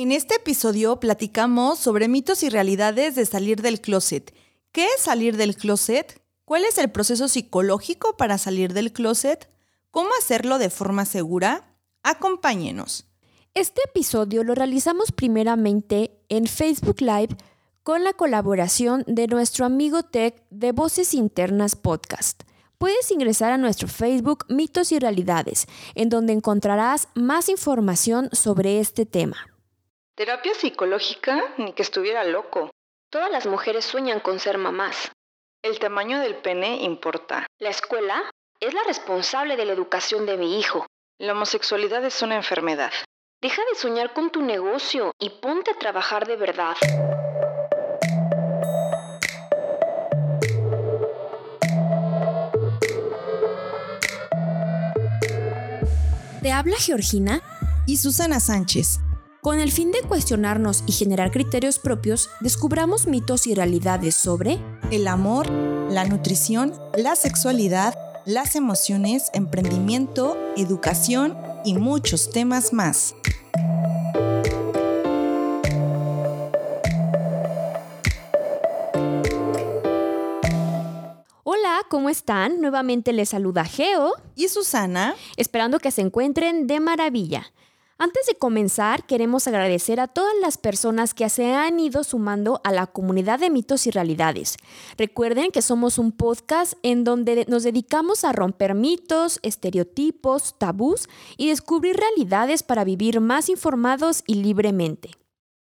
En este episodio platicamos sobre mitos y realidades de salir del closet. ¿Qué es salir del closet? ¿Cuál es el proceso psicológico para salir del closet? ¿Cómo hacerlo de forma segura? Acompáñenos. Este episodio lo realizamos primeramente en Facebook Live con la colaboración de nuestro amigo Tech de Voces Internas Podcast. Puedes ingresar a nuestro Facebook Mitos y Realidades, en donde encontrarás más información sobre este tema. ¿Terapia psicológica? Ni que estuviera loco. Todas las mujeres sueñan con ser mamás. El tamaño del pene importa. La escuela es la responsable de la educación de mi hijo. La homosexualidad es una enfermedad. Deja de soñar con tu negocio y ponte a trabajar de verdad. Te habla Georgina y Susana Sánchez. Con el fin de cuestionarnos y generar criterios propios, descubramos mitos y realidades sobre el amor, la nutrición, la sexualidad, las emociones, emprendimiento, educación y muchos temas más. Hola, ¿cómo están? Nuevamente les saluda Geo y Susana, esperando que se encuentren de maravilla. Antes de comenzar, queremos agradecer a todas las personas que se han ido sumando a la comunidad de mitos y realidades. Recuerden que somos un podcast en donde nos dedicamos a romper mitos, estereotipos, tabús y descubrir realidades para vivir más informados y libremente.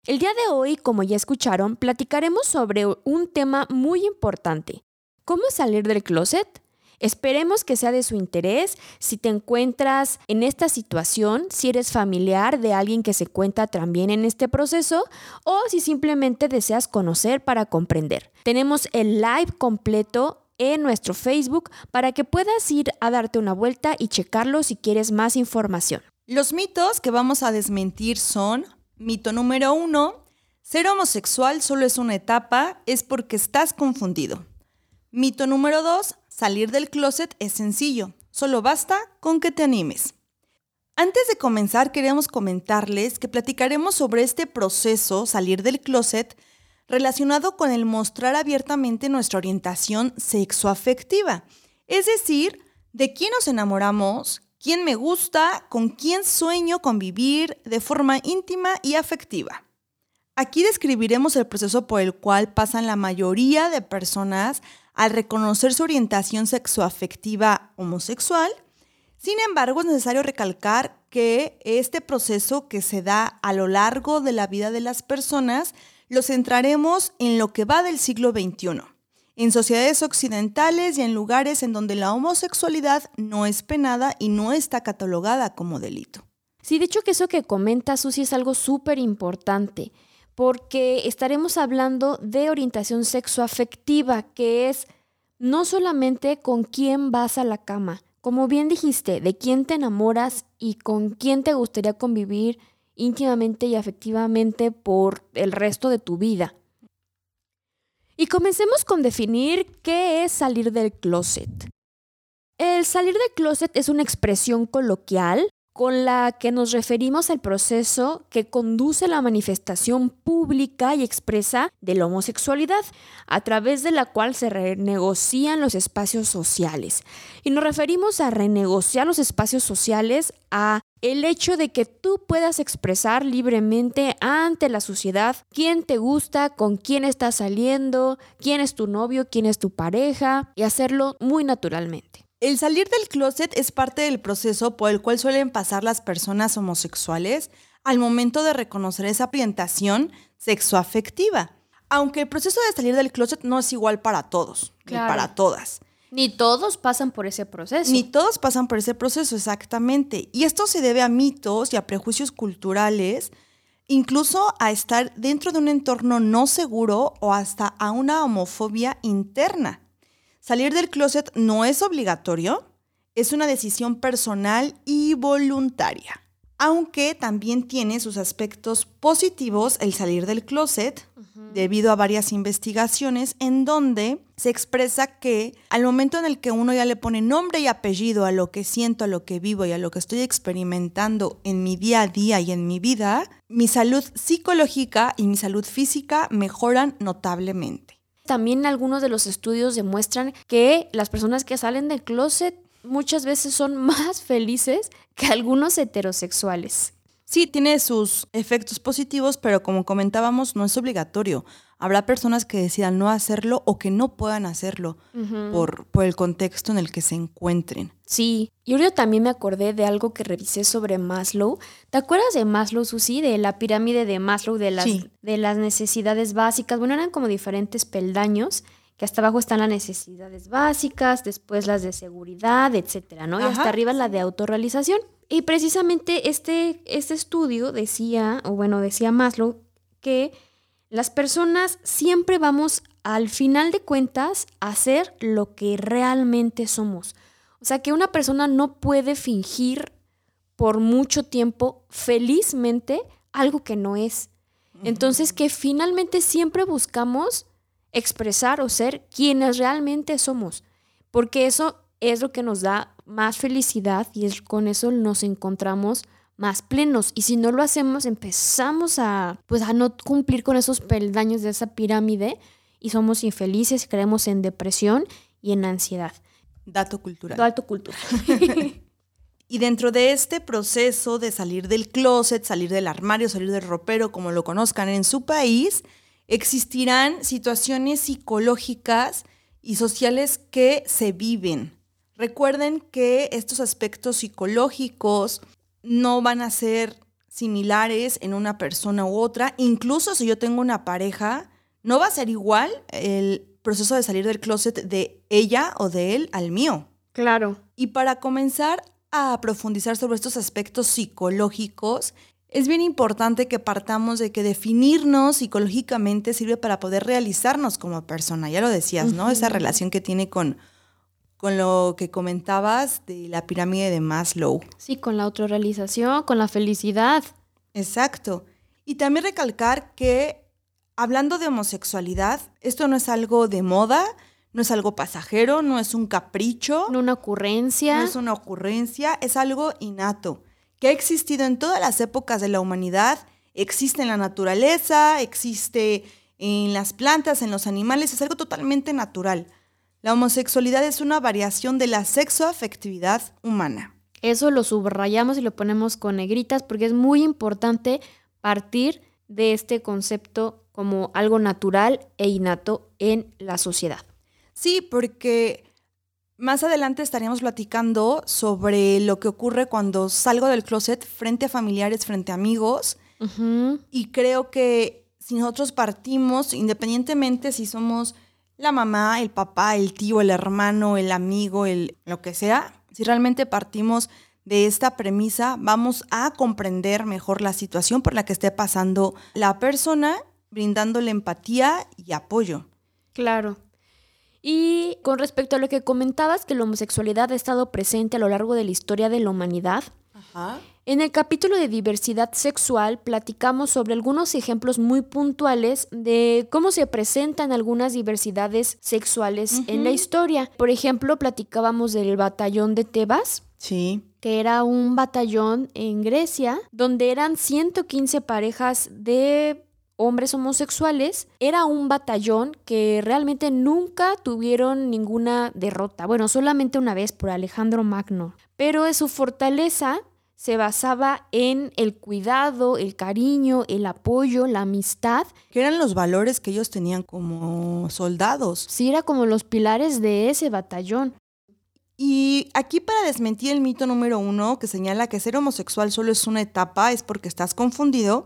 El día de hoy, como ya escucharon, platicaremos sobre un tema muy importante. ¿Cómo salir del closet? Esperemos que sea de su interés. Si te encuentras en esta situación, si eres familiar de alguien que se cuenta también en este proceso o si simplemente deseas conocer para comprender. Tenemos el live completo en nuestro Facebook para que puedas ir a darte una vuelta y checarlo si quieres más información. Los mitos que vamos a desmentir son mito número uno, ser homosexual solo es una etapa, es porque estás confundido. Mito número dos, Salir del closet es sencillo, solo basta con que te animes. Antes de comenzar, queremos comentarles que platicaremos sobre este proceso, salir del closet, relacionado con el mostrar abiertamente nuestra orientación sexoafectiva, es decir, de quién nos enamoramos, quién me gusta, con quién sueño convivir de forma íntima y afectiva. Aquí describiremos el proceso por el cual pasan la mayoría de personas al reconocer su orientación sexoafectiva homosexual. Sin embargo, es necesario recalcar que este proceso que se da a lo largo de la vida de las personas lo centraremos en lo que va del siglo XXI, en sociedades occidentales y en lugares en donde la homosexualidad no es penada y no está catalogada como delito. Sí, de hecho que eso que comenta Susi es algo súper importante porque estaremos hablando de orientación sexoafectiva, que es no solamente con quién vas a la cama, como bien dijiste, de quién te enamoras y con quién te gustaría convivir íntimamente y afectivamente por el resto de tu vida. Y comencemos con definir qué es salir del closet. El salir del closet es una expresión coloquial con la que nos referimos al proceso que conduce la manifestación pública y expresa de la homosexualidad, a través de la cual se renegocian los espacios sociales. Y nos referimos a renegociar los espacios sociales a el hecho de que tú puedas expresar libremente ante la sociedad quién te gusta, con quién estás saliendo, quién es tu novio, quién es tu pareja, y hacerlo muy naturalmente. El salir del closet es parte del proceso por el cual suelen pasar las personas homosexuales al momento de reconocer esa orientación sexoafectiva. Aunque el proceso de salir del closet no es igual para todos, ni para todas. Ni todos pasan por ese proceso. Ni todos pasan por ese proceso, exactamente. Y esto se debe a mitos y a prejuicios culturales, incluso a estar dentro de un entorno no seguro o hasta a una homofobia interna. Salir del closet no es obligatorio, es una decisión personal y voluntaria. Aunque también tiene sus aspectos positivos el salir del closet, debido a varias investigaciones en donde se expresa que al momento en el que uno ya le pone nombre y apellido a lo que siento, a lo que vivo y a lo que estoy experimentando en mi día a día y en mi vida, mi salud psicológica y mi salud física mejoran notablemente. También algunos de los estudios demuestran que las personas que salen del closet muchas veces son más felices que algunos heterosexuales. Sí, tiene sus efectos positivos, pero como comentábamos, no es obligatorio. Habrá personas que decidan no hacerlo o que no puedan hacerlo por, por, el contexto en el que se encuentren. Sí, y ahorita también me acordé de algo que revisé sobre Maslow. ¿Te acuerdas de Maslow, Susi? De la pirámide de Maslow, de las, de las necesidades básicas. Bueno, eran como diferentes peldaños que hasta abajo están las necesidades básicas, después las de seguridad, etcétera, ¿no? Y hasta arriba la de autorrealización. Y precisamente este, este estudio decía, o bueno, decía Maslow, que las personas siempre vamos al final de cuentas a hacer lo que realmente somos. O sea que una persona no puede fingir por mucho tiempo felizmente algo que no es. Entonces que finalmente siempre buscamos expresar o ser quienes realmente somos, porque eso es lo que nos da más felicidad y es, con eso nos encontramos más plenos. Y si no lo hacemos, empezamos a, pues, a no cumplir con esos peldaños de esa pirámide y somos infelices, creemos en depresión y en ansiedad. Dato cultural. Dato cultural. y dentro de este proceso de salir del closet, salir del armario, salir del ropero, como lo conozcan en su país, existirán situaciones psicológicas y sociales que se viven. Recuerden que estos aspectos psicológicos no van a ser similares en una persona u otra. Incluso si yo tengo una pareja, no va a ser igual el proceso de salir del closet de ella o de él al mío. Claro. Y para comenzar a profundizar sobre estos aspectos psicológicos, es bien importante que partamos de que definirnos psicológicamente sirve para poder realizarnos como persona. Ya lo decías, ¿no? Esa relación que tiene con con lo que comentabas de la pirámide de Maslow. Sí, con la autorrealización, con la felicidad. Exacto. Y también recalcar que hablando de homosexualidad, esto no es algo de moda, no es algo pasajero, no es un capricho. No una ocurrencia. No es una ocurrencia, es algo innato, que ha existido en todas las épocas de la humanidad, existe en la naturaleza, existe en las plantas, en los animales, es algo totalmente natural. La homosexualidad es una variación de la sexoafectividad humana. Eso lo subrayamos y lo ponemos con negritas porque es muy importante partir de este concepto como algo natural e innato en la sociedad. Sí, porque más adelante estaríamos platicando sobre lo que ocurre cuando salgo del closet frente a familiares, frente a amigos. Y creo que si nosotros partimos, independientemente si somos la mamá, el papá, el tío, el hermano, el amigo, el lo que sea, si realmente partimos de esta premisa, vamos a comprender mejor la situación por la que esté pasando la persona, brindándole empatía y apoyo. Claro. Y con respecto a lo que comentabas, que la homosexualidad ha estado presente a lo largo de la historia de la humanidad, Ajá. En el capítulo de diversidad sexual platicamos sobre algunos ejemplos muy puntuales de cómo se presentan algunas diversidades sexuales en la historia. Por ejemplo, platicábamos del batallón de Tebas. Sí. Que era un batallón en Grecia donde eran 115 parejas de hombres homosexuales, era un batallón que realmente nunca tuvieron ninguna derrota. Bueno, solamente una vez por Alejandro Magno. Pero de su fortaleza se basaba en el cuidado, el cariño, el apoyo, la amistad. Que eran los valores que ellos tenían como soldados. Sí, era como los pilares de ese batallón. Y aquí para desmentir el mito número uno que señala que ser homosexual solo es una etapa, es porque estás confundido,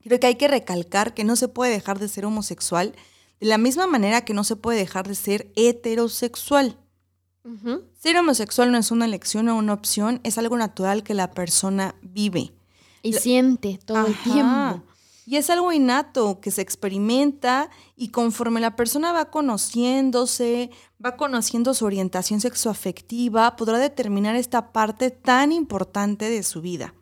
creo que hay que recalcar que no se puede dejar de ser homosexual de la misma manera que no se puede dejar de ser heterosexual. Ser homosexual no es una elección o una opción, es algo natural que la persona vive. Y siente todo el tiempo. Y es algo innato que se experimenta y conforme la persona va conociéndose, va conociendo su orientación sexoafectiva, podrá determinar esta parte tan importante de su vida.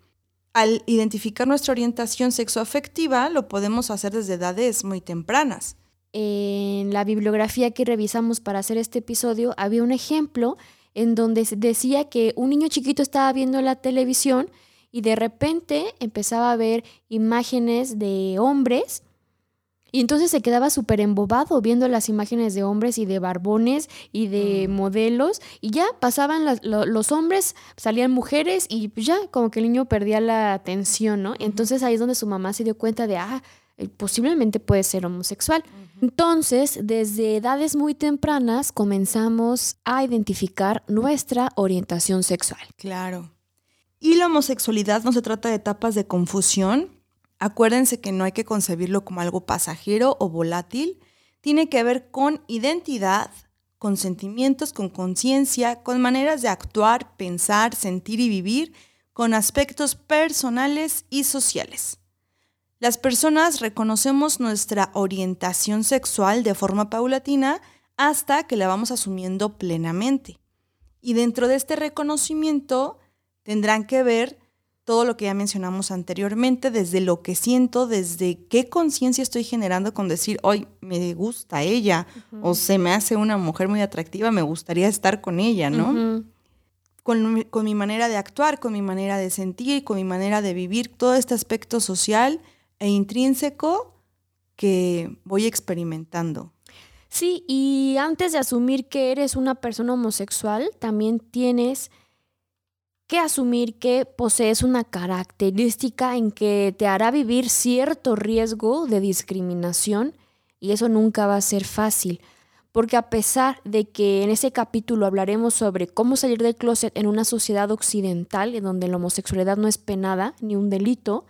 al identificar nuestra orientación sexoafectiva, lo podemos hacer desde edades muy tempranas. En la bibliografía que revisamos para hacer este episodio había un ejemplo en donde decía que un niño chiquito estaba viendo la televisión y de repente empezaba a ver imágenes de hombres y entonces se quedaba súper embobado viendo las imágenes de hombres y de barbones y de mm. modelos. Y ya pasaban los hombres, salían mujeres y ya como que el niño perdía la atención, ¿no? Entonces ahí es donde su mamá se dio cuenta de, ah, posiblemente puede ser homosexual. Entonces, desde edades muy tempranas comenzamos a identificar nuestra orientación sexual. Claro. Y la homosexualidad no se trata de etapas de confusión, Acuérdense que no hay que concebirlo como algo pasajero o volátil. Tiene que ver con identidad, con sentimientos, con conciencia, con maneras de actuar, pensar, sentir y vivir, con aspectos personales y sociales. Las personas reconocemos nuestra orientación sexual de forma paulatina hasta que la vamos asumiendo plenamente. Y dentro de este reconocimiento tendrán que ver todo lo que ya mencionamos anteriormente, desde lo que siento, desde qué conciencia estoy generando con decir, hoy me gusta ella, o se me hace una mujer muy atractiva, me gustaría estar con ella, ¿no? con, con, mi manera de actuar, con mi manera de sentir, con mi manera de vivir, todo este aspecto social e intrínseco que voy experimentando. Sí, y antes de asumir que eres una persona homosexual, también tienes que asumir que posees una característica en que te hará vivir cierto riesgo de discriminación y eso nunca va a ser fácil. Porque a pesar de que en ese capítulo hablaremos sobre cómo salir del closet en una sociedad occidental en donde la homosexualidad no es penada ni un delito,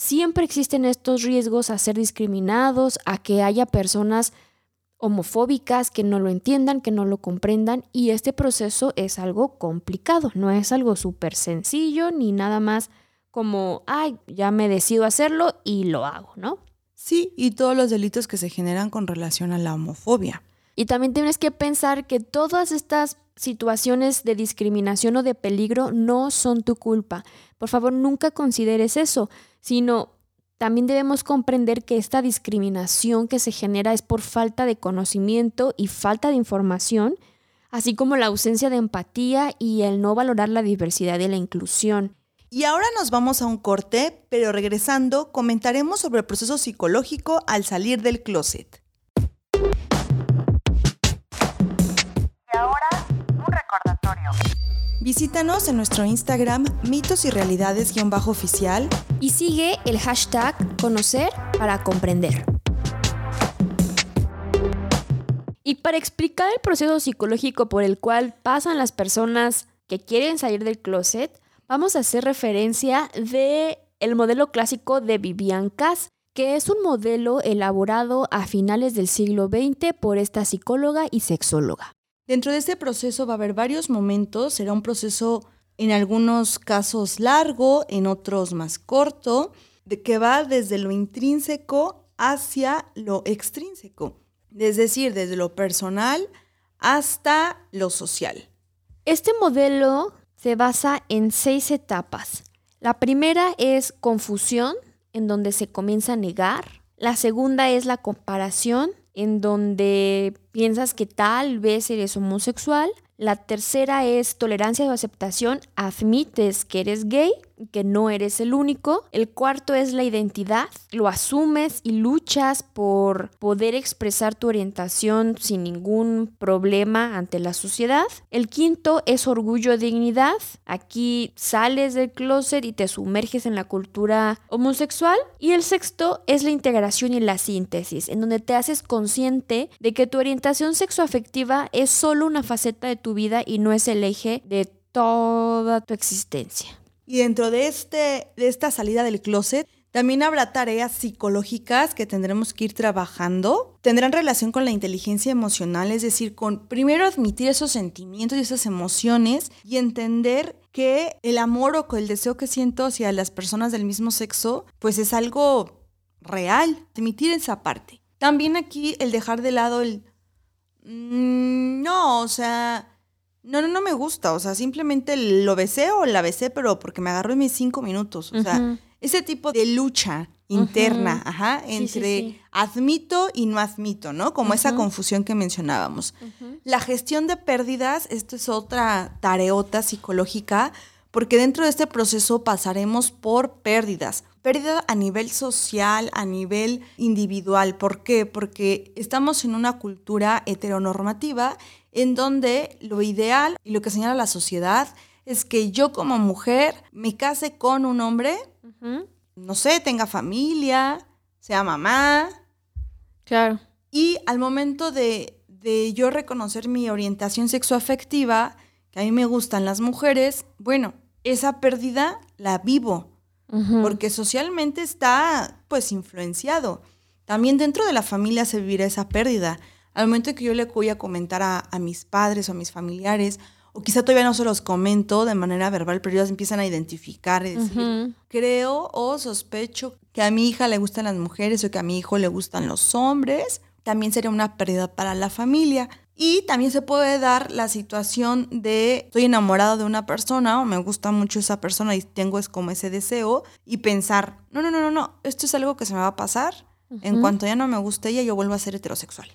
siempre existen estos riesgos a ser discriminados, a que haya personas homofóbicas, que no lo entiendan, que no lo comprendan y este proceso es algo complicado, no es algo súper sencillo ni nada más como, ay, ya me decido hacerlo y lo hago, ¿no? Sí, y todos los delitos que se generan con relación a la homofobia. Y también tienes que pensar que todas estas situaciones de discriminación o de peligro no son tu culpa. Por favor, nunca consideres eso, sino también debemos comprender que esta discriminación que se genera es por falta de conocimiento y falta de información, así como la ausencia de empatía y el no valorar la diversidad y la inclusión. Y ahora nos vamos a un corte, pero regresando comentaremos sobre el proceso psicológico al salir del closet. Y ahora, un recordatorio. Visítanos en nuestro Instagram mitos y realidades-oficial y sigue el hashtag conocer para comprender. Y para explicar el proceso psicológico por el cual pasan las personas que quieren salir del closet, vamos a hacer referencia de el modelo clásico de Vivian Cass, que es un modelo elaborado a finales del siglo XX por esta psicóloga y sexóloga. Dentro de este proceso va a haber varios momentos, será un proceso en algunos casos largo, en otros más corto, de que va desde lo intrínseco hacia lo extrínseco, es decir, desde lo personal hasta lo social. Este modelo se basa en seis etapas. La primera es confusión, en donde se comienza a negar. La segunda es la comparación, en donde piensas que tal vez eres homosexual. La tercera es tolerancia o aceptación, admites que eres gay que no eres el único. El cuarto es la identidad. Lo asumes y luchas por poder expresar tu orientación sin ningún problema ante la sociedad. El quinto es orgullo dignidad. Aquí sales del closet y te sumerges en la cultura homosexual. Y el sexto es la integración y la síntesis, en donde te haces consciente de que tu orientación sexoafectiva es solo una faceta de tu vida y no es el eje de toda tu existencia. Y dentro de, este, de esta salida del closet, también habrá tareas psicológicas que tendremos que ir trabajando. Tendrán relación con la inteligencia emocional, es decir, con primero admitir esos sentimientos y esas emociones y entender que el amor o el deseo que siento hacia las personas del mismo sexo, pues es algo real, admitir esa parte. También aquí el dejar de lado el... Mm, no, o sea, no, no, no me gusta, o sea, simplemente lo besé o la besé, pero porque me agarró en mis cinco minutos. O sea, ese tipo de lucha interna, ajá, entre admito y no admito, ¿no? Como esa confusión que mencionábamos. La gestión de pérdidas, esto es otra tareota psicológica, porque dentro de este proceso pasaremos por pérdidas. Pérdida a nivel social, a nivel individual. ¿Por qué? Porque estamos en una cultura heteronormativa en donde lo ideal y lo que señala la sociedad es que yo como mujer me case con un hombre, no sé, tenga familia, sea mamá. Claro. Y al momento de, de yo reconocer mi orientación sexoafectiva, que a mí me gustan las mujeres, bueno, esa pérdida la vivo, porque socialmente está pues influenciado. También dentro de la familia se vivirá esa pérdida. Al momento que yo le voy a comentar a, a mis padres o a mis familiares, o quizá todavía no se los comento de manera verbal, pero ellos empiezan a identificar y decir, creo o sospecho que a mi hija le gustan las mujeres o que a mi hijo le gustan los hombres, también sería una pérdida para la familia. Y también se puede dar la situación de estoy enamorado de una persona o me gusta mucho esa persona y tengo es como ese deseo y pensar, no, no, no, no, no, esto es algo que se me va a pasar. En cuanto ya no me guste ella, yo vuelvo a ser heterosexual.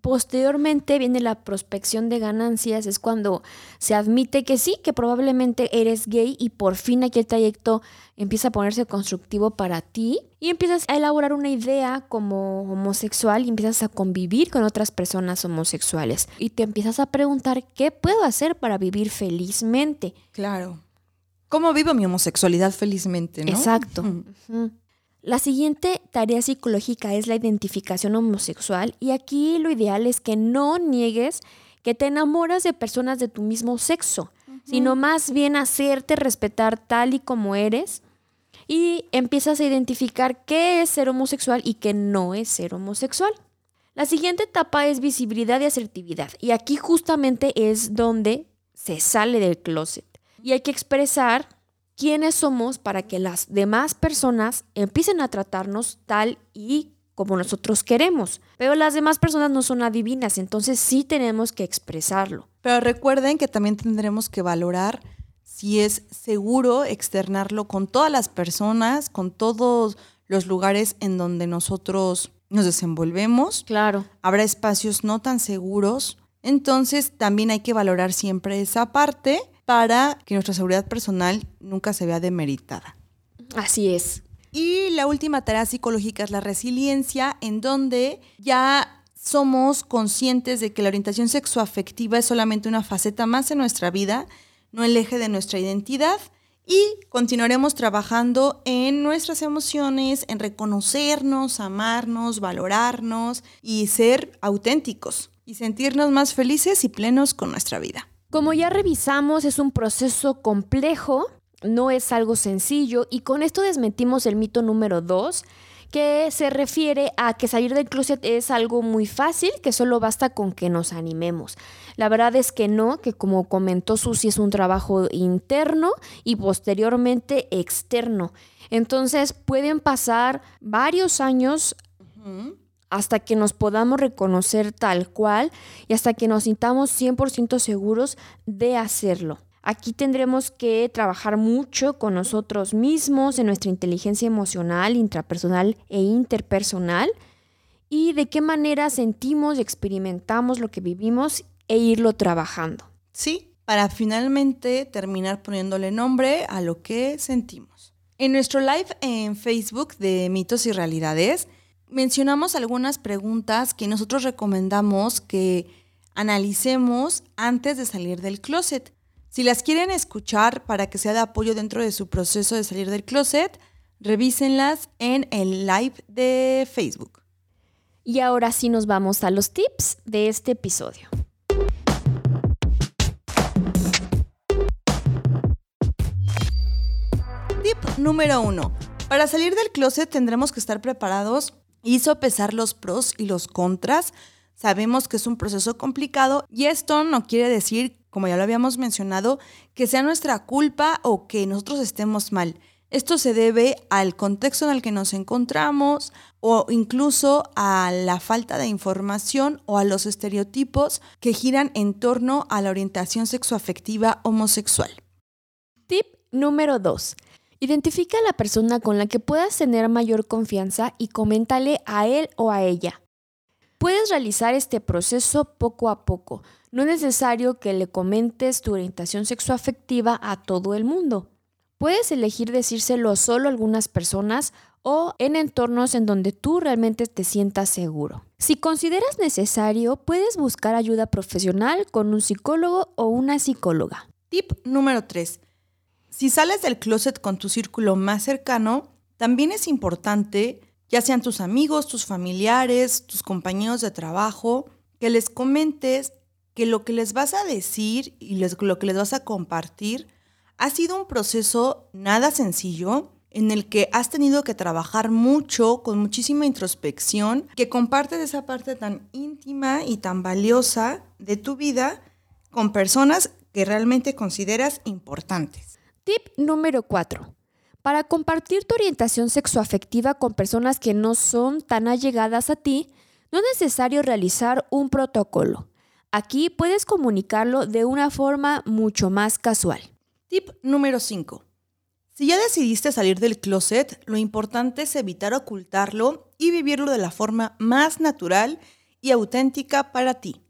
Posteriormente viene la prospección de ganancias, es cuando se admite que sí, que probablemente eres gay y por fin aquí el trayecto empieza a ponerse constructivo para ti y empiezas a elaborar una idea como homosexual y empiezas a convivir con otras personas homosexuales y te empiezas a preguntar qué puedo hacer para vivir felizmente. Claro. ¿Cómo vivo mi homosexualidad felizmente? Exacto. La siguiente tarea psicológica es la identificación homosexual y aquí lo ideal es que no niegues que te enamoras de personas de tu mismo sexo, sino más bien hacerte respetar tal y como eres y empiezas a identificar qué es ser homosexual y qué no es ser homosexual. La siguiente etapa es visibilidad y asertividad y aquí justamente es donde se sale del closet y hay que expresar quiénes somos para que las demás personas empiecen a tratarnos tal y como nosotros queremos. Pero las demás personas no son adivinas, entonces sí tenemos que expresarlo. Pero recuerden que también tendremos que valorar si es seguro externarlo con todas las personas, con todos los lugares en donde nosotros nos desenvolvemos. Claro. Habrá espacios no tan seguros. Entonces también hay que valorar siempre esa parte para que nuestra seguridad personal nunca se vea demeritada. Así es. Y la última tarea psicológica es la resiliencia, en donde ya somos conscientes de que la orientación sexoafectiva es solamente una faceta más en nuestra vida, no el eje de nuestra identidad, y continuaremos trabajando en nuestras emociones, en reconocernos, amarnos, valorarnos y ser auténticos y sentirnos más felices y plenos con nuestra vida. Como ya revisamos, es un proceso complejo, no es algo sencillo y con esto desmentimos el mito número dos, que se refiere a que salir del closet es algo muy fácil, que solo basta con que nos animemos. La verdad es que no, que como comentó Susi es un trabajo interno y posteriormente externo. Entonces pueden pasar varios años hasta que nos podamos reconocer tal cual y hasta que nos sintamos 100% seguros de hacerlo. Aquí tendremos que trabajar mucho con nosotros mismos, en nuestra inteligencia emocional, intrapersonal e interpersonal, y de qué manera sentimos y experimentamos lo que vivimos e irlo trabajando. Sí, para finalmente terminar poniéndole nombre a lo que sentimos. En nuestro live en Facebook de mitos y realidades, mencionamos algunas preguntas que nosotros recomendamos que analicemos antes de salir del closet. Si las quieren escuchar para que sea de apoyo dentro de su proceso de salir del closet, revísenlas en el live de Facebook. Y ahora sí nos vamos a los tips de este episodio. Tip número uno. Para salir del closet tendremos que estar preparados hizo pesar los pros y los contras. Sabemos que es un proceso complicado y esto no quiere decir, como ya lo habíamos mencionado, que sea nuestra culpa o que nosotros estemos mal. Esto se debe al contexto en el que nos encontramos o incluso a la falta de información o a los estereotipos que giran en torno a la orientación sexoafectiva homosexual. Tip número 2. Identifica a la persona con la que puedas tener mayor confianza y coméntale a él o a ella. Puedes realizar este proceso poco a poco. No es necesario que le comentes tu orientación sexoafectiva a todo el mundo. Puedes elegir decírselo solo a algunas personas o en entornos en donde tú realmente te sientas seguro. Si consideras necesario, puedes buscar ayuda profesional con un psicólogo o una psicóloga. Tip número 3. Si sales del closet con tu círculo más cercano, también es importante, ya sean tus amigos, tus familiares, tus compañeros de trabajo, que les comentes que lo que les vas a decir y lo que les vas a compartir ha sido un proceso nada sencillo en el que has tenido que trabajar mucho, con muchísima introspección, que compartes esa parte tan íntima y tan valiosa de tu vida con personas que realmente consideras importantes. Tip número 4. Para compartir tu orientación sexoafectiva con personas que no son tan allegadas a ti, no es necesario realizar un protocolo. Aquí puedes comunicarlo de una forma mucho más casual. Tip número 5. Si ya decidiste salir del closet, lo importante es evitar ocultarlo y vivirlo de la forma más natural y auténtica para ti.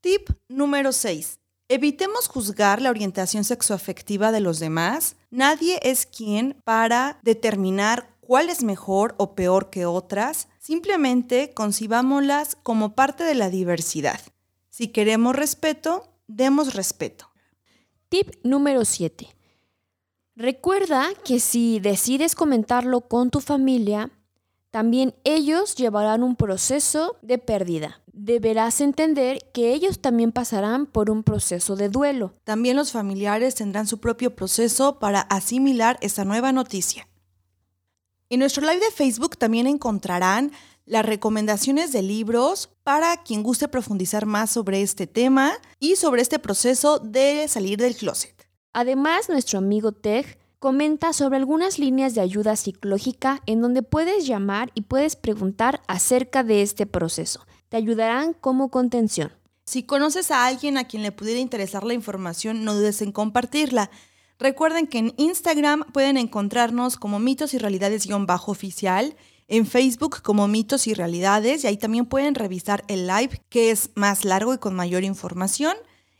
Tip número 6. Evitemos juzgar la orientación sexoafectiva de los demás. Nadie es quien para determinar cuál es mejor o peor que otras. Simplemente concibámoslas como parte de la diversidad. Si queremos respeto, demos respeto. Tip número 7. Recuerda que si decides comentarlo con tu familia, también ellos llevarán un proceso de pérdida. Deberás entender que ellos también pasarán por un proceso de duelo. También los familiares tendrán su propio proceso para asimilar esta nueva noticia. En nuestro live de Facebook también encontrarán las recomendaciones de libros para quien guste profundizar más sobre este tema y sobre este proceso de salir del closet. Además, nuestro amigo Tej comenta sobre algunas líneas de ayuda psicológica en donde puedes llamar y puedes preguntar acerca de este proceso. Te ayudarán como contención. Si conoces a alguien a quien le pudiera interesar la información, no dudes en compartirla. Recuerden que en Instagram pueden encontrarnos como mitos y realidades-oficial en Facebook como Mitos y Realidades y ahí también pueden revisar el live que es más largo y con mayor información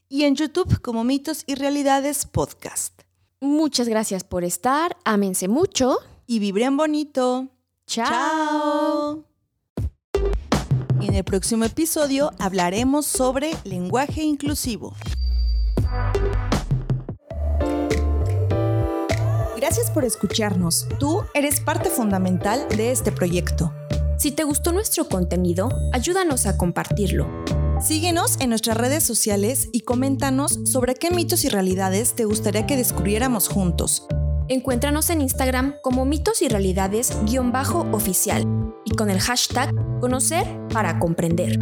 y en YouTube como Mitos y Realidades Podcast. Muchas gracias por estar, ámense mucho y vibren bonito. Chao. En el próximo episodio hablaremos sobre lenguaje inclusivo. Gracias por escucharnos. Tú eres parte fundamental de este proyecto. Si te gustó nuestro contenido, ayúdanos a compartirlo. Síguenos en nuestras redes sociales y coméntanos sobre qué mitos y realidades te gustaría que descubriéramos juntos. Encuéntranos en Instagram como mitos y realidades-oficial y con el hashtag conocer para comprender.